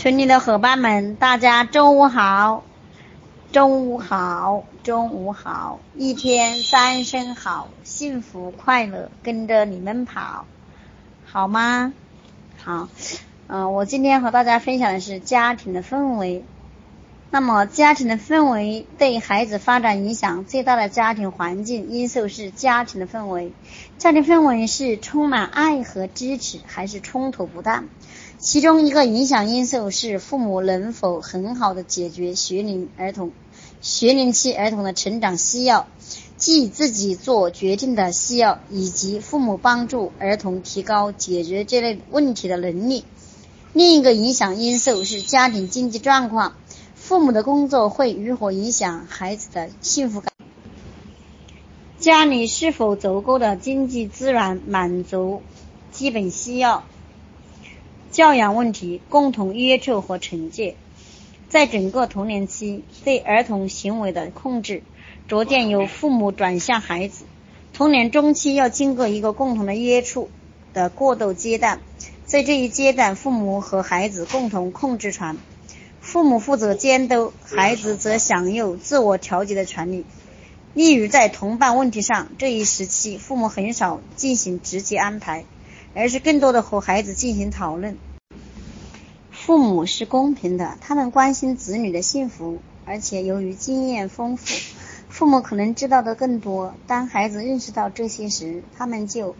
群里的伙伴们，大家中午好，中午好，中午好，一天三声好，幸福快乐跟着你们跑，好吗？好，嗯，我今天和大家分享的是家庭的氛围。那么，家庭的氛围对孩子发展影响最大的家庭环境因素是家庭的氛围。家庭氛围是充满爱和支持，还是冲突不断？其中一个影响因素是父母能否很好的解决学龄儿童、学龄期儿童的成长需要，即自己做决定的需要，以及父母帮助儿童提高解决这类问题的能力。另一个影响因素是家庭经济状况。父母的工作会如何影响孩子的幸福感？家里是否足够的经济资源满足基本需要？教养问题，共同约束和惩戒，在整个童年期对儿童行为的控制，逐渐由父母转向孩子。童年中期要经过一个共同的约束的过渡阶段，在这一阶段，父母和孩子共同控制权。父母负责监督，孩子则享有自我调节的权利。例如，在同伴问题上，这一时期父母很少进行直接安排，而是更多的和孩子进行讨论。父母是公平的，他们关心子女的幸福，而且由于经验丰富，父母可能知道的更多。当孩子认识到这些时，他们就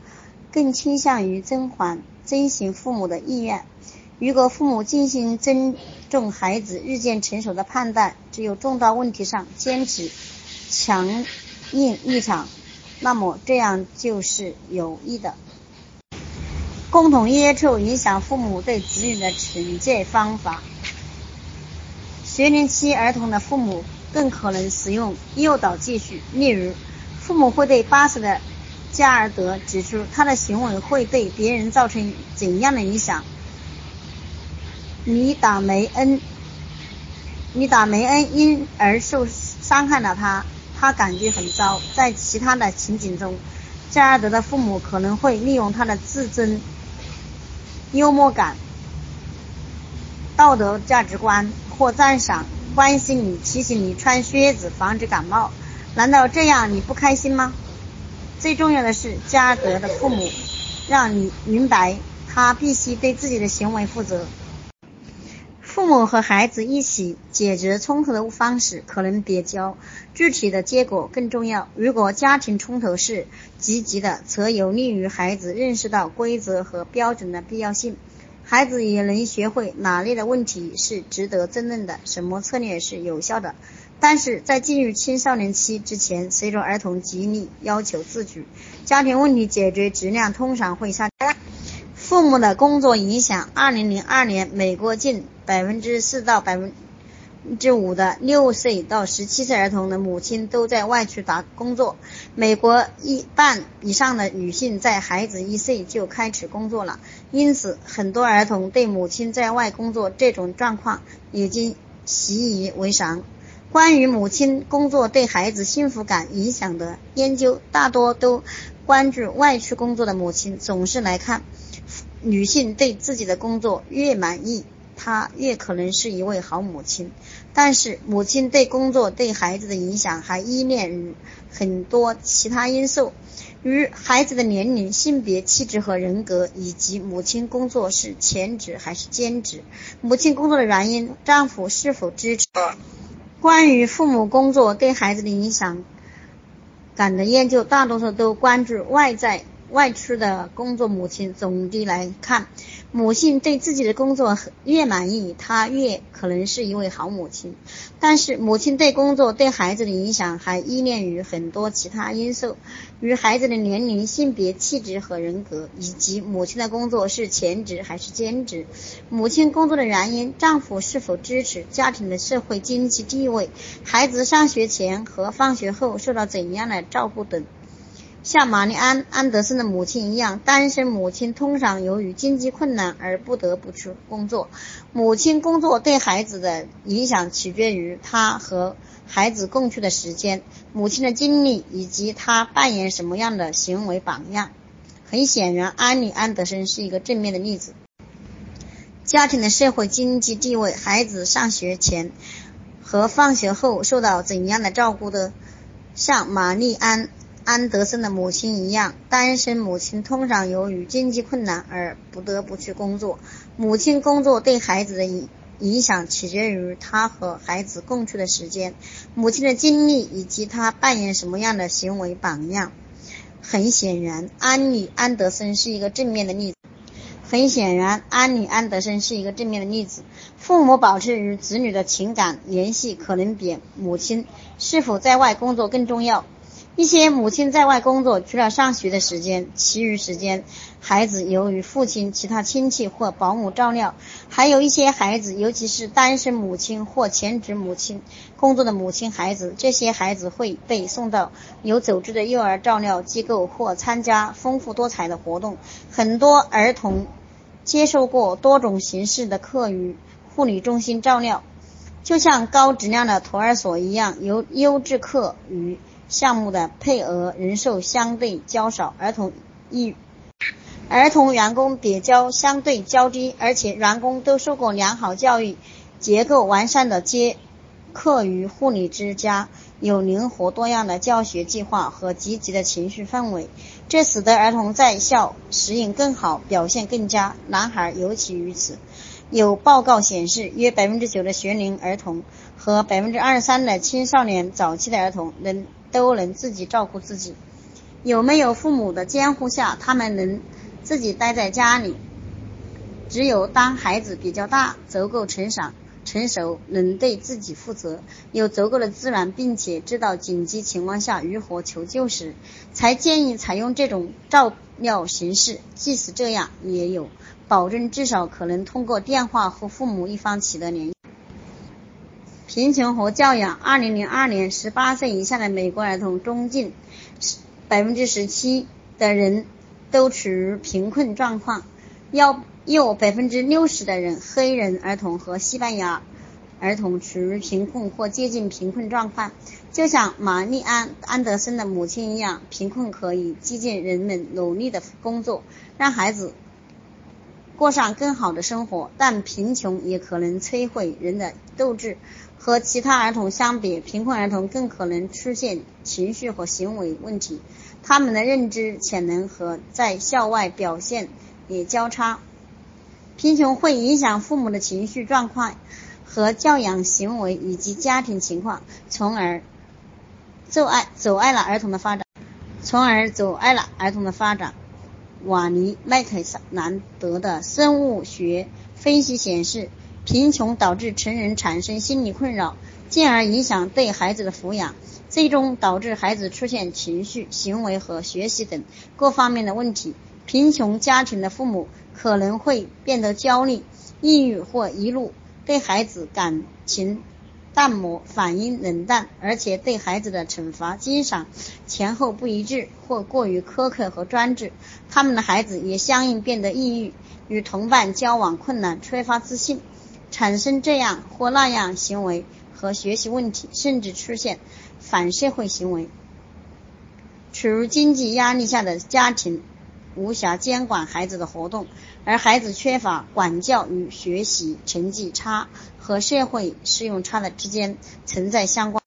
更倾向于遵环遵循父母的意愿。如果父母进行尊重孩子日渐成熟的判断，只有重大问题上坚持强硬立场，那么这样就是有益的。共同约束影响父母对子女的惩戒方法。学龄期儿童的父母更可能使用诱导技术，例如，父母会对八岁的加尔德指出他的行为会对别人造成怎样的影响。你打梅恩，你打梅恩，因而受伤害了他，他感觉很糟。在其他的情景中，加尔德的父母可能会利用他的自尊、幽默感、道德价值观或赞赏、关心你、提醒你穿靴子防止感冒。难道这样你不开心吗？最重要的是，加德的父母让你明白，他必须对自己的行为负责。父母和孩子一起解决冲突的方式可能比较具体的结果更重要。如果家庭冲突是积极的，则有利于孩子认识到规则和标准的必要性，孩子也能学会哪类的问题是值得争论的，什么策略是有效的。但是在进入青少年期之前，随着儿童极力要求自主，家庭问题解决质量通常会下降。父母的工作影响。二零零二年，美国近百分之四到百分之五的六岁到十七岁儿童的母亲都在外出打工作。美国一半以上的女性在孩子一岁就开始工作了，因此很多儿童对母亲在外工作这种状况已经习以为常。关于母亲工作对孩子幸福感影响的研究，大多都关注外出工作的母亲。总是来看。女性对自己的工作越满意，她越可能是一位好母亲。但是，母亲对工作对孩子的影响还依恋于很多其他因素，如孩子的年龄、性别、气质和人格，以及母亲工作是全职还是兼职，母亲工作的原因，丈夫是否支持。关于父母工作对孩子的影响感的研究，大多数都关注外在。外出的工作，母亲总的来看，母亲对自己的工作越满意，她越可能是一位好母亲。但是，母亲对工作对孩子的影响还依恋于很多其他因素，如孩子的年龄、性别、气质和人格，以及母亲的工作是全职还是兼职，母亲工作的原因，丈夫是否支持，家庭的社会经济地位，孩子上学前和放学后受到怎样的照顾等。像玛丽安·安德森的母亲一样，单身母亲通常由于经济困难而不得不去工作。母亲工作对孩子的影响取决于她和孩子共处的时间、母亲的经历以及她扮演什么样的行为榜样。很显然，安妮·安德森是一个正面的例子。家庭的社会经济地位，孩子上学前和放学后受到怎样的照顾的？像玛丽安·安德森的母亲一样，单身母亲通常由于经济困难而不得不去工作。母亲工作对孩子的影影响取决于她和孩子共处的时间、母亲的经历以及她扮演什么样的行为榜样。很显然，安妮·安德森是一个正面的例子。很显然，安妮·安德森是一个正面的例子。父母保持与子女的情感联系，可能比母亲是否在外工作更重要。一些母亲在外工作，除了上学的时间，其余时间孩子由于父亲、其他亲戚或保姆照料。还有一些孩子，尤其是单身母亲或全职母亲工作的母亲孩子，这些孩子会被送到有组织的幼儿照料机构或参加丰富多彩的活动。很多儿童。接受过多种形式的课余护理中心照料，就像高质量的托儿所一样，由优质课余项目的配额人数相对较少，儿童一儿童员工比较相对较低，而且员工都受过良好教育，结构完善的接课与护理之家。有灵活多样的教学计划和积极的情绪氛围，这使得儿童在校适应更好，表现更佳。男孩尤其如此。有报告显示，约百分之九的学龄儿童和百分之二十三的青少年早期的儿童能都能自己照顾自己。有没有父母的监护下，他们能自己待在家里？只有当孩子比较大，足够成长。成熟，能对自己负责，有足够的资源，并且知道紧急情况下如何求救时，才建议采用这种照料形式。即使这样，也有保证，至少可能通过电话和父母一方取得联系。贫穷和教养。二零零二年，十八岁以下的美国儿童中，近百分之十七的人都处于贫困状况。要有百分之六十的人，黑人儿童和西班牙儿童处于贫困或接近贫困状况。就像玛丽安·安德森的母亲一样，贫困可以激进人们努力的工作，让孩子过上更好的生活。但贫穷也可能摧毁人的斗志。和其他儿童相比，贫困儿童更可能出现情绪和行为问题，他们的认知潜能和在校外表现。也较差，贫穷会影响父母的情绪状况和教养行为以及家庭情况，从而阻碍阻碍了儿童的发展，从而阻碍了儿童的发展。瓦尼麦克斯兰德的生物学分析显示，贫穷导致成人产生心理困扰，进而影响对孩子的抚养，最终导致孩子出现情绪、行为和学习等各方面的问题。贫穷家庭的父母可能会变得焦虑、抑郁或易怒，对孩子感情淡漠、反应冷淡，而且对孩子的惩罚经常前后不一致或过于苛刻和专制。他们的孩子也相应变得抑郁，与同伴交往困难，缺乏自信，产生这样或那样行为和学习问题，甚至出现反社会行为。处于经济压力下的家庭。无暇监管孩子的活动，而孩子缺乏管教与学习成绩差和社会适用差的之间存在相关。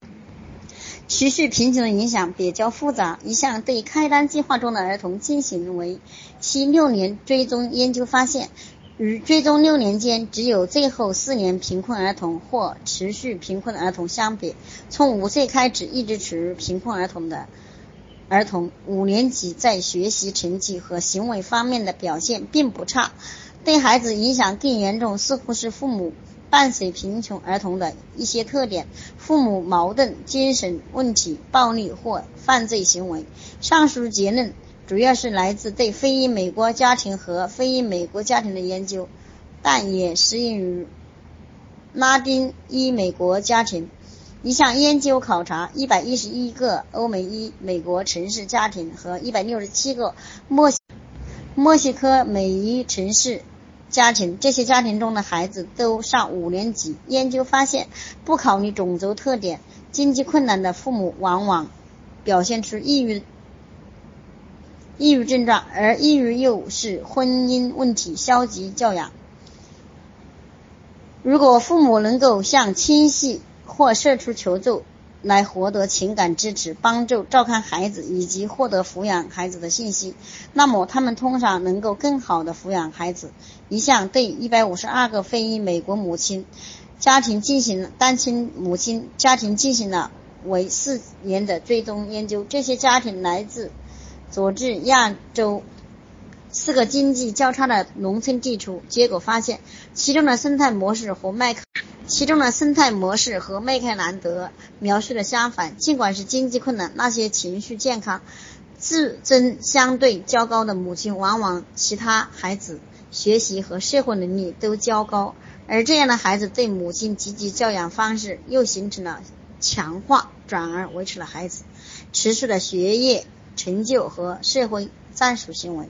持续贫穷的影响比较复杂。一项对开单计划中的儿童进行为期六年追踪研究发现，与追踪六年间只有最后四年贫困儿童或持续贫困儿童相比，从五岁开始一直处于贫困儿童的。儿童五年级在学习成绩和行为方面的表现并不差，对孩子影响更严重似乎是父母伴随贫穷儿童的一些特点：父母矛盾、精神问题、暴力或犯罪行为。上述结论主要是来自对非裔美国家庭和非裔美国家庭的研究，但也适用于拉丁裔美国家庭。一项研究考察一百一十一个欧美裔美国城市家庭和一百六十七个墨西墨西哥美裔城市家庭，这些家庭中的孩子都上五年级。研究发现，不考虑种族特点，经济困难的父母往往表现出抑郁抑郁症状，而抑郁又是婚姻问题、消极教养。如果父母能够向亲戚或社区求助，来获得情感支持、帮助照看孩子以及获得抚养孩子的信息，那么他们通常能够更好的抚养孩子。一项对一百五十二个非裔美国母亲家庭进行单亲母亲家庭进行了为四年的追踪研究，这些家庭来自佐治亚州四个经济较差的农村地区，结果发现其中的生态模式和麦克。其中的生态模式和麦克兰德描述的相反，尽管是经济困难，那些情绪健康、自尊相对较高的母亲，往往其他孩子学习和社会能力都较高，而这样的孩子对母亲积极教养方式又形成了强化，转而维持了孩子持续的学业成就和社会战术行为。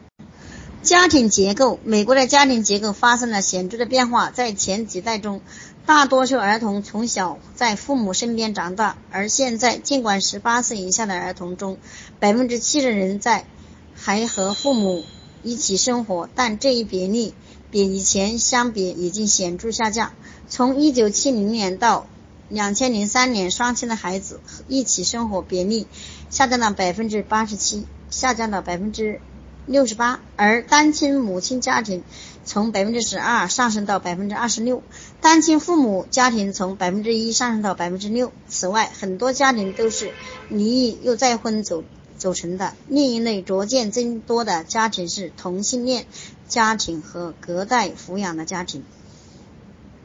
家庭结构，美国的家庭结构发生了显著的变化，在前几代中。大多数儿童从小在父母身边长大，而现在，尽管十八岁以下的儿童中百分之七十人在还和父母一起生活，但这一比例比以前相比已经显著下降。从一九七零年到两千零三年，双亲的孩子一起生活比例下降了百分之八十七，下降了百分之六十八，而单亲母亲家庭从百分之十二上升到百分之二十六。单亲父母家庭从百分之一上升到百分之六。此外，很多家庭都是离异又再婚组组成的。另一类逐渐增多的家庭是同性恋家庭和隔代抚养的家庭。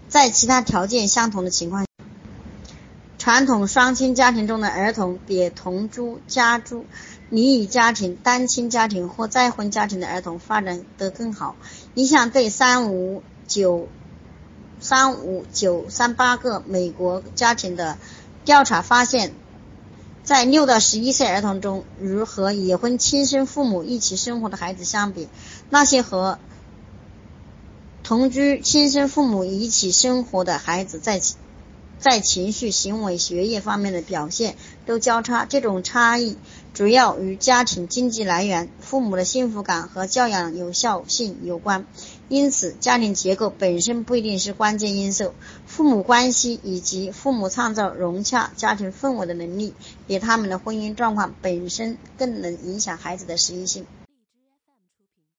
在其他条件相同的情况，传统双亲家庭中的儿童比同居家族、离异家庭、单亲家庭或再婚家庭的儿童发展得更好。一项对三五九。三五九三八个美国家庭的调查发现，在六到十一岁儿童中，如和已婚亲生父母一起生活的孩子相比，那些和同居亲生父母一起生活的孩子在在情绪、行为、学业方面的表现都交叉。这种差异主要与家庭经济来源、父母的幸福感和教养有效性有关。因此，家庭结构本身不一定是关键因素，父母关系以及父母创造融洽家庭氛围的能力，比他们的婚姻状况本身更能影响孩子的适应性。